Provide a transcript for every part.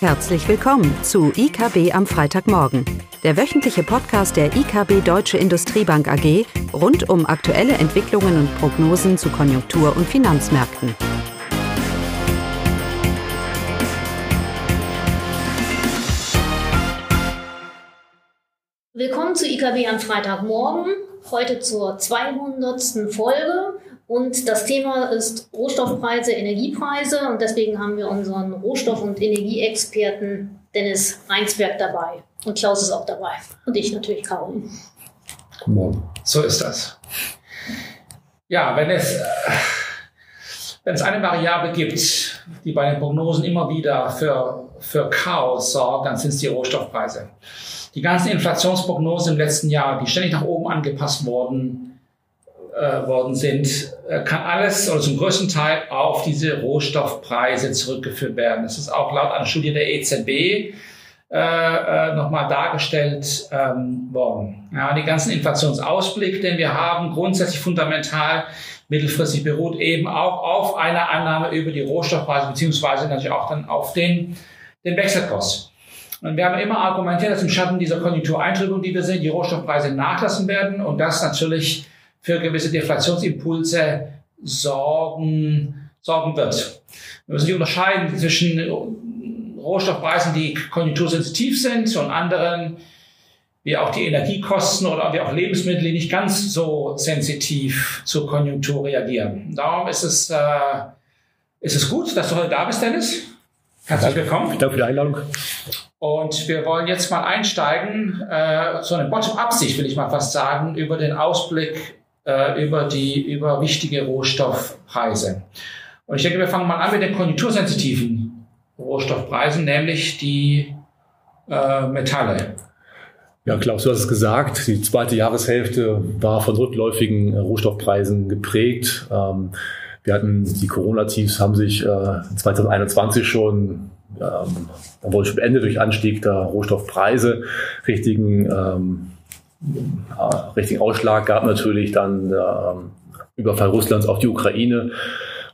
Herzlich willkommen zu IKB am Freitagmorgen, der wöchentliche Podcast der IKB Deutsche Industriebank AG rund um aktuelle Entwicklungen und Prognosen zu Konjunktur- und Finanzmärkten. Willkommen zu IKB am Freitagmorgen, heute zur 200. Folge. Und das Thema ist Rohstoffpreise, Energiepreise. Und deswegen haben wir unseren Rohstoff- und Energieexperten Dennis Reinsberg dabei. Und Klaus ist auch dabei. Und ich natürlich, Morgen. So ist das. Ja, wenn es, wenn es eine Variable gibt, die bei den Prognosen immer wieder für, für Chaos sorgt, dann sind es die Rohstoffpreise. Die ganzen Inflationsprognosen im letzten Jahr, die ständig nach oben angepasst wurden, äh, worden sind, äh, kann alles oder zum größten Teil auf diese Rohstoffpreise zurückgeführt werden. Das ist auch laut einer Studie der EZB äh, äh, nochmal dargestellt ähm, worden. Ja, die ganzen Inflationsausblick, den wir haben, grundsätzlich fundamental mittelfristig beruht eben auch auf einer Annahme über die Rohstoffpreise beziehungsweise natürlich auch dann auf den, den Wechselkurs. Und wir haben immer argumentiert, dass im Schatten dieser Konjunktureintrübung, die wir sehen, die Rohstoffpreise nachlassen werden und das natürlich für gewisse Deflationsimpulse sorgen, sorgen wird. Wir müssen unterscheiden zwischen Rohstoffpreisen, die konjunktursensitiv sind und anderen, wie auch die Energiekosten oder wie auch Lebensmittel, die nicht ganz so sensitiv zur Konjunktur reagieren. Darum ist es, äh, ist es gut, dass du heute da bist, Dennis. Herzlich willkommen. Danke für die Einladung. Und wir wollen jetzt mal einsteigen, äh, so eine Bottom-up-Sicht, will ich mal fast sagen, über den Ausblick äh, über die, über wichtige Rohstoffpreise. Und ich denke, wir fangen mal an mit den konjunktursensitiven Rohstoffpreisen, nämlich die äh, Metalle. Ja, Klaus, du hast es gesagt, die zweite Jahreshälfte war von rückläufigen äh, Rohstoffpreisen geprägt. Ähm, wir hatten die Corona-Tiefs haben sich äh, 2021 schon, ähm, wohl schon beendet durch Anstieg der Rohstoffpreise, richtigen ähm, äh, richtigen Ausschlag gab natürlich dann der ähm, Überfall Russlands auf die Ukraine,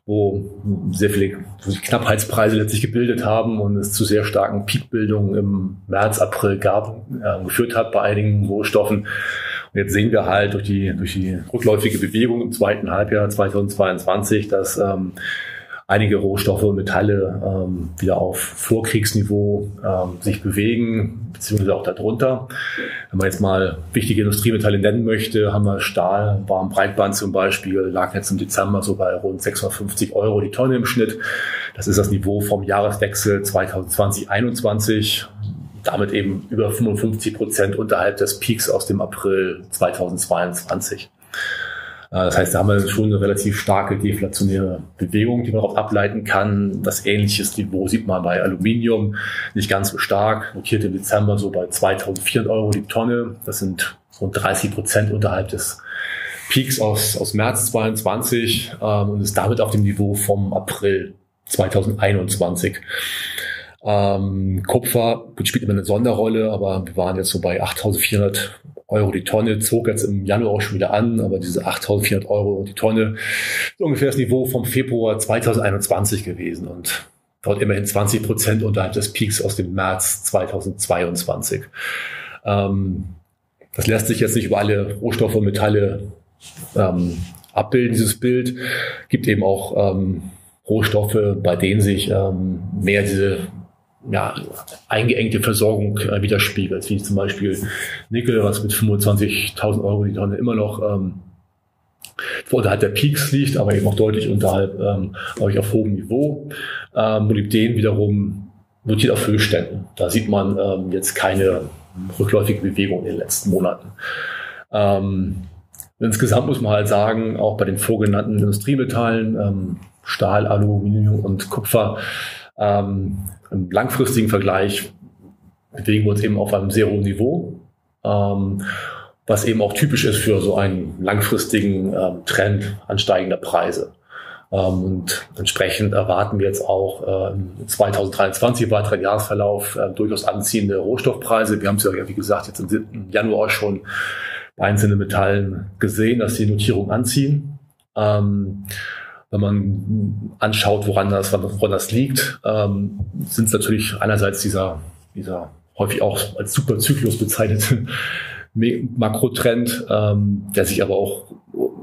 wo sehr viele wo sich Knappheitspreise letztlich gebildet haben und es zu sehr starken Peakbildungen im März, April gab, äh, geführt hat bei einigen Rohstoffen. Und jetzt sehen wir halt durch die, durch die rückläufige Bewegung im zweiten Halbjahr 2022, dass ähm, einige Rohstoffe Metalle ähm, wieder auf Vorkriegsniveau ähm, sich bewegen, beziehungsweise auch darunter. Wenn man jetzt mal wichtige Industriemetalle nennen möchte, haben wir Stahl, Warmbreitband zum Beispiel, lag jetzt im Dezember so bei rund 650 Euro die Tonne im Schnitt. Das ist das Niveau vom Jahreswechsel 2020-21 damit eben über 55 Prozent unterhalb des Peaks aus dem April 2022. Äh, das heißt, da haben wir schon eine relativ starke deflationäre Bewegung, die man darauf ableiten kann. Das ähnliches Niveau sieht man bei Aluminium, nicht ganz so stark, notiert im Dezember so bei 2400 Euro die Tonne. Das sind rund 30 Prozent unterhalb des Peaks aus, aus März 22 ähm, und ist damit auf dem Niveau vom April 2021. Ähm, Kupfer spielt immer eine Sonderrolle, aber wir waren jetzt so bei 8400 Euro die Tonne, zog jetzt im Januar auch schon wieder an, aber diese 8400 Euro die Tonne ist ungefähr das Niveau vom Februar 2021 gewesen und dort immerhin 20 Prozent unterhalb des Peaks aus dem März 2022. Ähm, das lässt sich jetzt nicht über alle Rohstoffe und Metalle ähm, abbilden, dieses Bild. Gibt eben auch ähm, Rohstoffe, bei denen sich ähm, mehr diese ja, eingeengte Versorgung äh, widerspiegelt, wie zum Beispiel Nickel, was mit 25.000 Euro die Tonne immer noch ähm, unterhalb der Peaks liegt, aber eben auch deutlich unterhalb, ähm, ich, auf hohem Niveau. Ähm, Molybden wiederum notiert auf Höchstständen. Da sieht man ähm, jetzt keine rückläufige Bewegung in den letzten Monaten. Ähm, insgesamt muss man halt sagen, auch bei den vorgenannten Industriemetallen, ähm, Stahl, Aluminium und Kupfer, ähm, Im langfristigen Vergleich bewegen wir uns eben auf einem sehr hohen Niveau, ähm, was eben auch typisch ist für so einen langfristigen ähm, Trend ansteigender Preise. Ähm, und entsprechend erwarten wir jetzt auch äh, 2023 weiteren Jahresverlauf äh, durchaus anziehende Rohstoffpreise. Wir haben es ja, wie gesagt, jetzt im Januar schon bei einzelnen Metallen gesehen, dass die Notierung anziehen. Ähm, wenn man anschaut, woran das, woran das liegt, ähm, sind es natürlich einerseits dieser, dieser häufig auch als Superzyklus bezeichnete Makrotrend, ähm, der sich aber auch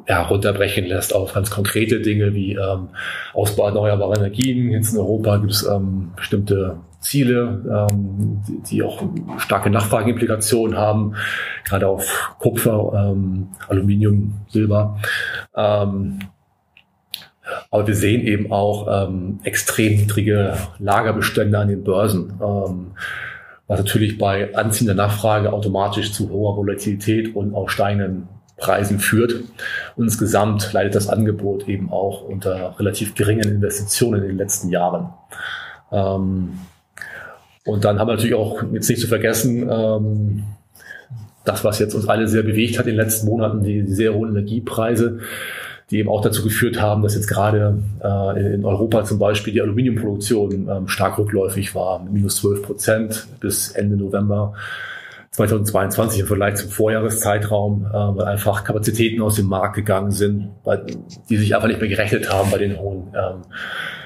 ja, runterbrechen lässt auf ganz konkrete Dinge wie ähm, Ausbau erneuerbarer Energien. Jetzt in Europa gibt es ähm, bestimmte Ziele, ähm, die, die auch starke Nachfrageimplikationen haben, gerade auf Kupfer, ähm, Aluminium, Silber. Aber wir sehen eben auch ähm, extrem niedrige Lagerbestände an den Börsen, ähm, was natürlich bei anziehender Nachfrage automatisch zu hoher Volatilität und auch steigenden Preisen führt. Und insgesamt leidet das Angebot eben auch unter relativ geringen Investitionen in den letzten Jahren. Ähm, und dann haben wir natürlich auch jetzt nicht zu vergessen, ähm, das, was jetzt uns alle sehr bewegt hat in den letzten Monaten, die sehr hohen Energiepreise die eben auch dazu geführt haben, dass jetzt gerade äh, in Europa zum Beispiel die Aluminiumproduktion ähm, stark rückläufig war, minus 12 Prozent bis Ende November 2022 im Vergleich zum Vorjahreszeitraum, äh, weil einfach Kapazitäten aus dem Markt gegangen sind, weil, die sich einfach nicht mehr gerechnet haben bei den hohen ähm,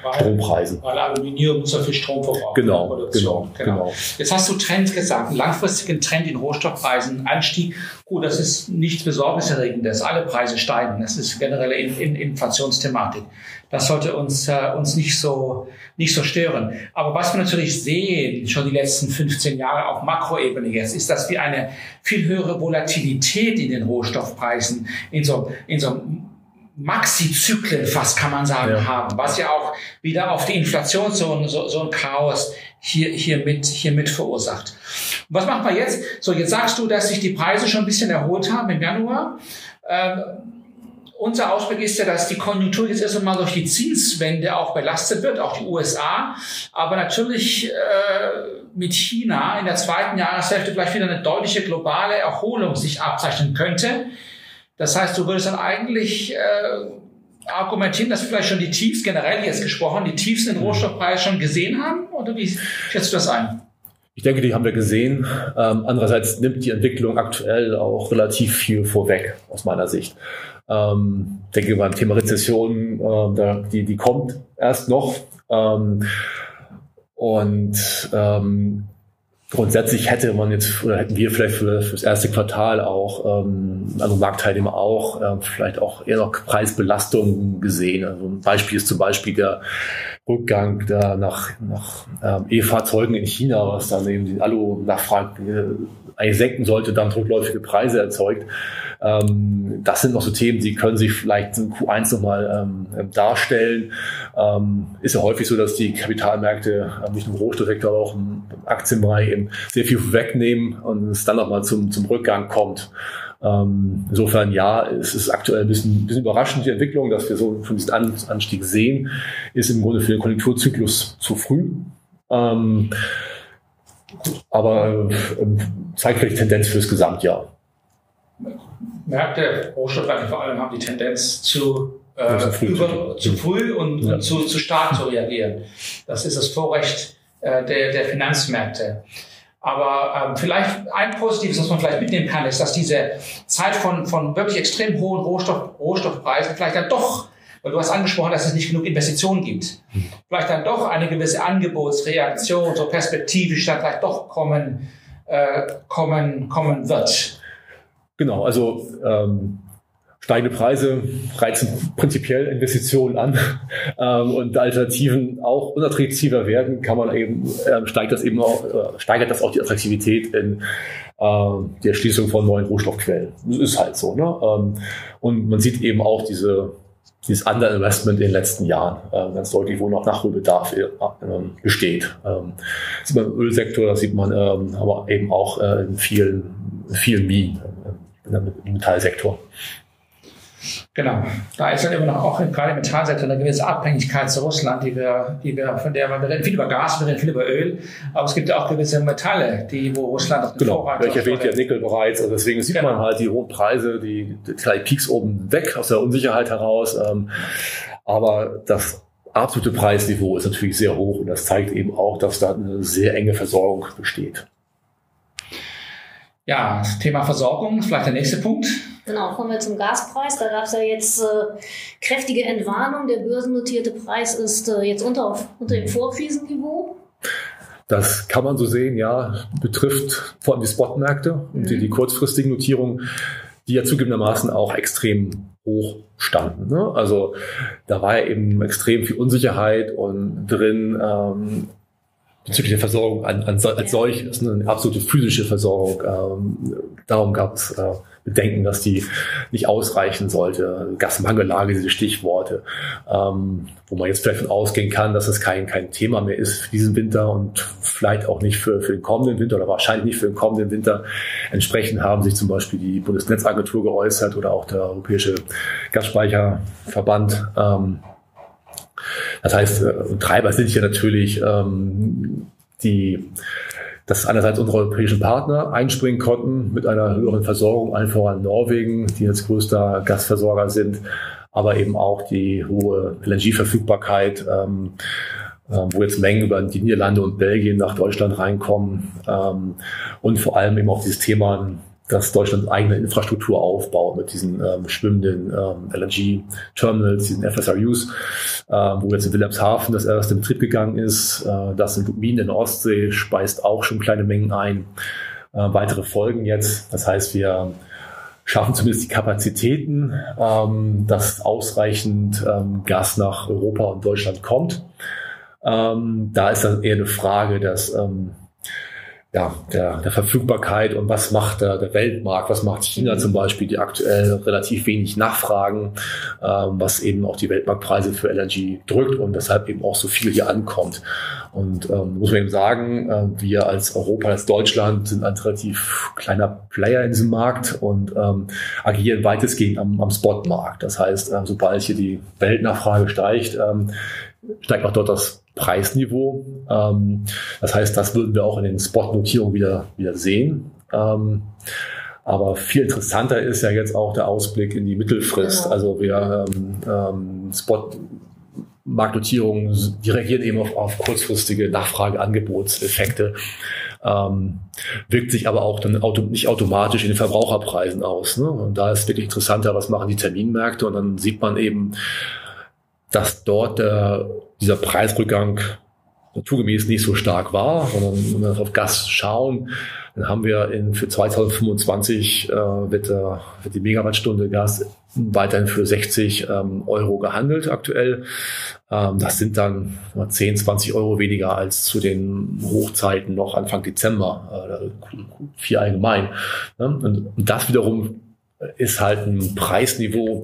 weil, Strompreisen. Weil Aluminium so viel Strom verbraucht. Genau, genau, genau, genau. Jetzt hast du Trend gesagt, einen langfristigen Trend in Rohstoffpreisen, Anstieg. Gut, das ist nichts Besorgniserregendes. Alle Preise steigen. Das ist generelle in, in Inflationsthematik. Das sollte uns, äh, uns nicht so, nicht so stören. Aber was wir natürlich sehen, schon die letzten 15 Jahre auf Makroebene jetzt, ist, dass wir eine viel höhere Volatilität in den Rohstoffpreisen in so, in so Maxi-Zyklen fast kann man sagen ja. haben, was ja auch wieder auf die Inflation so, so, so ein Chaos hier, hier, mit, hier mit verursacht. Und was machen wir jetzt? So, jetzt sagst du, dass sich die Preise schon ein bisschen erholt haben im Januar. Ähm, unser Ausblick ist ja, dass die Konjunktur jetzt erst einmal durch die Zinswende auch belastet wird, auch die USA. Aber natürlich äh, mit China in der zweiten Jahreshälfte vielleicht wieder eine deutliche globale Erholung sich abzeichnen könnte. Das heißt, du würdest dann eigentlich äh, argumentieren, dass vielleicht schon die Tiefs, generell jetzt gesprochen, die Tiefs in Rohstoffpreisen schon gesehen haben? Oder wie schätzt du das ein? Ich denke, die haben wir gesehen. Ähm, andererseits nimmt die Entwicklung aktuell auch relativ viel vorweg, aus meiner Sicht. Ähm, denke beim Thema Rezession, äh, die, die kommt erst noch. Ähm, und ähm, Grundsätzlich hätte man jetzt oder hätten wir vielleicht für, für das erste Quartal auch, ähm, also Marktteilnehmer auch, äh, vielleicht auch eher noch Preisbelastungen gesehen. Also ein Beispiel ist zum Beispiel der Rückgang da nach, nach ähm, E-Fahrzeugen in China, was dann eben die Alu-Nachfrage äh, eigentlich senken sollte, dann rückläufige Preise erzeugt. Ähm, das sind noch so Themen, die können sich vielleicht in Q1 nochmal ähm, darstellen. Ähm, ist ja häufig so, dass die Kapitalmärkte ähm, nicht nur im Rohstoffsektor, aber auch im Aktienbereich eben sehr viel wegnehmen und es dann nochmal zum, zum Rückgang kommt. Ähm, insofern ja, es ist aktuell ein bisschen, ein bisschen überraschend die Entwicklung, dass wir so von diesem Anstieg sehen, ist im Grunde für den Konjunkturzyklus zu früh. Ähm, aber äh, zeigt vielleicht Tendenz fürs Gesamtjahr. Märkte, Rohstoffwerte vor allem, haben die Tendenz zu, äh, früh, über, zu früh und, ja. und zu, zu stark zu reagieren. Das ist das Vorrecht äh, der, der Finanzmärkte. Aber ähm, vielleicht ein Positives, was man vielleicht mitnehmen kann, ist, dass diese Zeit von, von wirklich extrem hohen Rohstoff, Rohstoffpreisen vielleicht dann doch, weil du hast angesprochen, dass es nicht genug Investitionen gibt, vielleicht dann doch eine gewisse Angebotsreaktion, so perspektivisch dann vielleicht doch kommen, äh, kommen, kommen wird. Genau, also ähm, steigende Preise reizen prinzipiell Investitionen an ähm, und Alternativen auch unattraktiver werden, kann man eben äh, steigt das eben auch äh, steigert das auch die Attraktivität in äh, der Erschließung von neuen Rohstoffquellen. Das ist halt so. Ne? Ähm, und man sieht eben auch diese dieses Underinvestment in den letzten Jahren äh, ganz deutlich, wo noch Nachholbedarf äh, besteht. Ähm, das sieht man im Ölsektor, das sieht man ähm, aber eben auch äh, in vielen, vielen Minen im Metallsektor. Genau. Da ist dann immer noch auch gerade im Metallsektor eine gewisse Abhängigkeit zu Russland, die wir, die wir, von der wir reden viel über Gas, wir reden viel über Öl, aber es gibt auch gewisse Metalle, die, wo Russland den genau. Vorrat Ich erwähnte ja Nickel bereits, also deswegen sieht genau. man halt die hohen Preise, die, die kleinen Peaks oben weg aus der Unsicherheit heraus, ähm, aber das absolute Preisniveau ist natürlich sehr hoch und das zeigt eben auch, dass da eine sehr enge Versorgung besteht. Ja, Thema Versorgung ist vielleicht der nächste Punkt. Genau, kommen wir zum Gaspreis. Da gab es ja jetzt äh, kräftige Entwarnung. Der börsennotierte Preis ist äh, jetzt unter, unter dem Vorkrisenniveau. Das kann man so sehen, ja, betrifft vor allem die Spotmärkte und mhm. die, die kurzfristigen Notierungen, die ja zugegebenermaßen auch extrem hoch standen. Ne? Also da war ja eben extrem viel Unsicherheit und drin. Ähm, bezüglich der Versorgung an, an, als solches, ne, eine absolute physische Versorgung. Ähm, darum gab es äh, Bedenken, dass die nicht ausreichen sollte. Gasmangellage, diese Stichworte, ähm, wo man jetzt vielleicht von ausgehen kann, dass es kein, kein Thema mehr ist für diesen Winter und vielleicht auch nicht für, für den kommenden Winter oder wahrscheinlich nicht für den kommenden Winter. Entsprechend haben sich zum Beispiel die Bundesnetzagentur geäußert oder auch der Europäische Gasspeicherverband. Ähm, das heißt, äh, Treiber sind hier natürlich ähm, die, dass einerseits unsere europäischen Partner einspringen konnten mit einer höheren Versorgung, allen voran Norwegen, die jetzt größter Gasversorger sind, aber eben auch die hohe LNG-Verfügbarkeit, ähm, äh, wo jetzt Mengen über die Niederlande und Belgien nach Deutschland reinkommen ähm, und vor allem eben auch dieses Thema dass Deutschland eigene Infrastruktur aufbaut mit diesen ähm, schwimmenden ähm, LNG-Terminals, diesen FSRUs, äh, wo jetzt in Wilhelmshaven das erste in Betrieb gegangen ist. Äh, das in Minen in der Ostsee speist auch schon kleine Mengen ein. Äh, weitere Folgen jetzt. Das heißt, wir schaffen zumindest die Kapazitäten, ähm, dass ausreichend ähm, Gas nach Europa und Deutschland kommt. Ähm, da ist dann eher eine Frage, dass ähm, ja, der, der Verfügbarkeit und was macht der, der Weltmarkt, was macht China zum Beispiel, die aktuell relativ wenig nachfragen, ähm, was eben auch die Weltmarktpreise für LNG drückt und weshalb eben auch so viel hier ankommt. Und ähm, muss man eben sagen, äh, wir als Europa, als Deutschland sind ein relativ kleiner Player in diesem Markt und ähm, agieren weitestgehend am, am Spotmarkt. Das heißt, äh, sobald hier die Weltnachfrage steigt, ähm, steigt auch dort das Preisniveau. Ähm, das heißt, das würden wir auch in den Spot-Notierungen wieder, wieder sehen. Ähm, aber viel interessanter ist ja jetzt auch der Ausblick in die Mittelfrist. Genau. Also wir ähm, ähm, Spot Marktnotierungen, die reagieren eben auf, auf kurzfristige Nachfrage-Angebotseffekte. Ähm, wirkt sich aber auch dann auto, nicht automatisch in den Verbraucherpreisen aus. Ne? Und da ist wirklich interessanter, was machen die Terminmärkte und dann sieht man eben, dass dort der, dieser Preisrückgang naturgemäß nicht so stark war, sondern wenn wir auf Gas schauen, dann haben wir in, für 2025 äh, wird, äh, wird die Megawattstunde Gas weiterhin für 60 ähm, Euro gehandelt aktuell. Ähm, das sind dann 10, 20 Euro weniger als zu den Hochzeiten noch Anfang Dezember, äh, vier allgemein. Ne? Und das wiederum ist halt ein Preisniveau,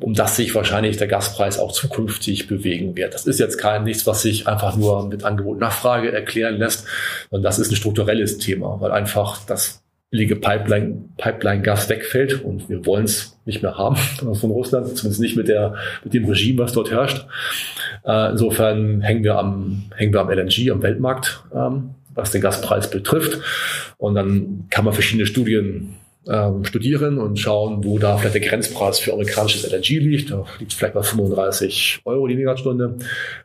um das sich wahrscheinlich der Gaspreis auch zukünftig bewegen wird. Das ist jetzt kein nichts, was sich einfach nur mit Angebot Nachfrage erklären lässt, sondern das ist ein strukturelles Thema, weil einfach das billige Pipeline, Pipeline-Gas wegfällt und wir wollen es nicht mehr haben von Russland, zumindest nicht mit der, mit dem Regime, was dort herrscht. Äh, insofern hängen wir am, hängen wir am LNG, am Weltmarkt, ähm, was den Gaspreis betrifft. Und dann kann man verschiedene Studien ähm, studieren und schauen, wo da vielleicht der Grenzpreis für amerikanisches LNG liegt. Da liegt vielleicht bei 35 Euro die Megawattstunde.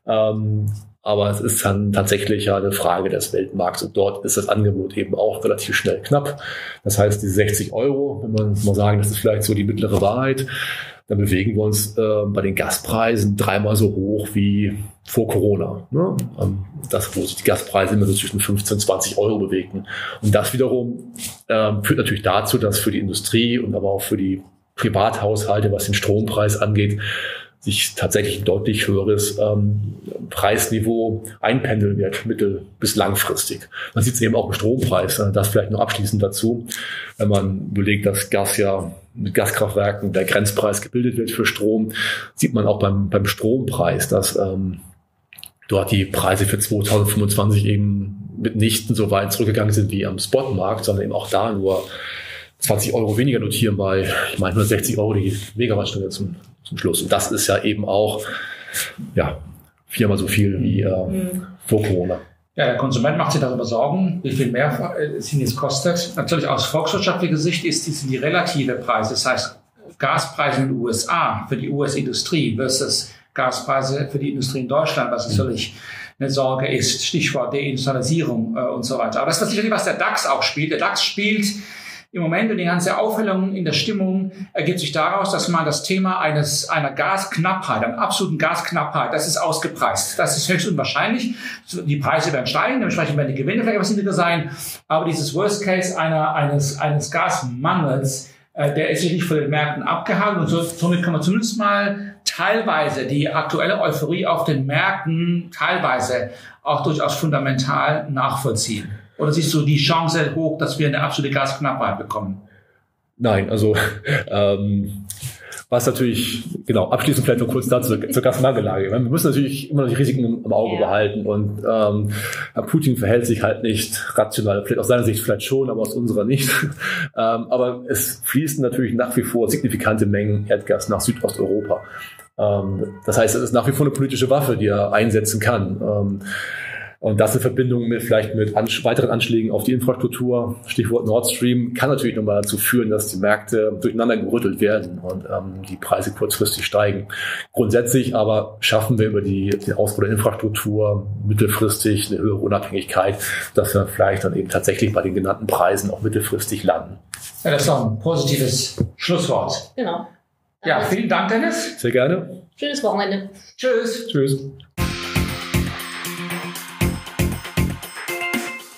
Ähm, aber es ist dann tatsächlich ja eine Frage des Weltmarkts und dort ist das Angebot eben auch relativ schnell knapp. Das heißt, die 60 Euro, wenn man mal sagen, das ist vielleicht so die mittlere Wahrheit, dann bewegen wir uns äh, bei den Gaspreisen dreimal so hoch wie vor Corona. Ne? Ähm, das, wo sich die Gaspreise immer so zwischen 15 und 20 Euro bewegten. Und das wiederum äh, führt natürlich dazu, dass für die Industrie und aber auch für die Privathaushalte, was den Strompreis angeht, sich tatsächlich ein deutlich höheres ähm, Preisniveau einpendeln wird, mittel- bis langfristig. Man sieht es eben auch im Strompreis. Äh, das vielleicht noch abschließend dazu. Wenn man überlegt, dass Gas ja mit Gaskraftwerken der Grenzpreis gebildet wird für Strom, sieht man auch beim, beim Strompreis, dass ähm, dort die Preise für 2025 eben mitnichten so weit zurückgegangen sind wie am Spotmarkt, sondern eben auch da nur 20 Euro weniger notieren bei, ich meine, 160 Euro die Megawattstunde zum, zum Schluss. Und das ist ja eben auch, ja, viermal so viel wie äh, mhm. vor Corona. Ja, der Konsument macht sich darüber Sorgen, wie viel mehr es ihn jetzt kostet. Natürlich aus volkswirtschaftlicher Sicht ist dies die relative Preise. Das heißt, Gaspreise in den USA für die US-Industrie versus Gaspreise für die Industrie in Deutschland, was natürlich eine Sorge ist. Stichwort Deindustrialisierung äh, und so weiter. Aber das ist natürlich, was der DAX auch spielt. Der DAX spielt im Moment und die ganze Aufhellung in der Stimmung ergibt sich daraus, dass man das Thema eines, einer Gasknappheit, einer absoluten Gasknappheit, das ist ausgepreist. Das ist höchst unwahrscheinlich. Die Preise werden steigen, dementsprechend werden die Gewinne vielleicht etwas niedriger sein. Aber dieses Worst Case einer, eines, eines Gasmangels, äh, der ist sicherlich von den Märkten abgehalten und so, somit kann man zumindest mal teilweise die aktuelle Euphorie auf den Märkten teilweise auch durchaus fundamental nachvollziehen. Oder siehst du die Chance hoch, dass wir eine absolute Gasknappheit bekommen? Nein, also ähm, was natürlich, genau, abschließend vielleicht noch kurz dazu zur Gasmangellage. Wir müssen natürlich immer noch die Risiken im, Auge ja. behalten und ähm, Putin verhält sich halt nicht rational, vielleicht aus seiner Sicht vielleicht schon, aber aus unserer nicht. ähm, aber es fließen natürlich nach wie vor signifikante Mengen Erdgas nach Südosteuropa. Ähm, das heißt, es ist nach wie vor eine politische Waffe, die er einsetzen kann. Ähm, und das in Verbindung mit vielleicht mit Ansch weiteren Anschlägen auf die Infrastruktur, Stichwort Nord Stream, kann natürlich nochmal dazu führen, dass die Märkte durcheinander gerüttelt werden und ähm, die Preise kurzfristig steigen. Grundsätzlich aber schaffen wir über die, den Ausbau der Infrastruktur mittelfristig eine höhere Unabhängigkeit, dass wir vielleicht dann eben tatsächlich bei den genannten Preisen auch mittelfristig landen. Ja, das ist doch ein positives Schlusswort. Genau. Ja, vielen Dank, Dennis. Sehr gerne. Schönes Wochenende. Tschüss. Tschüss.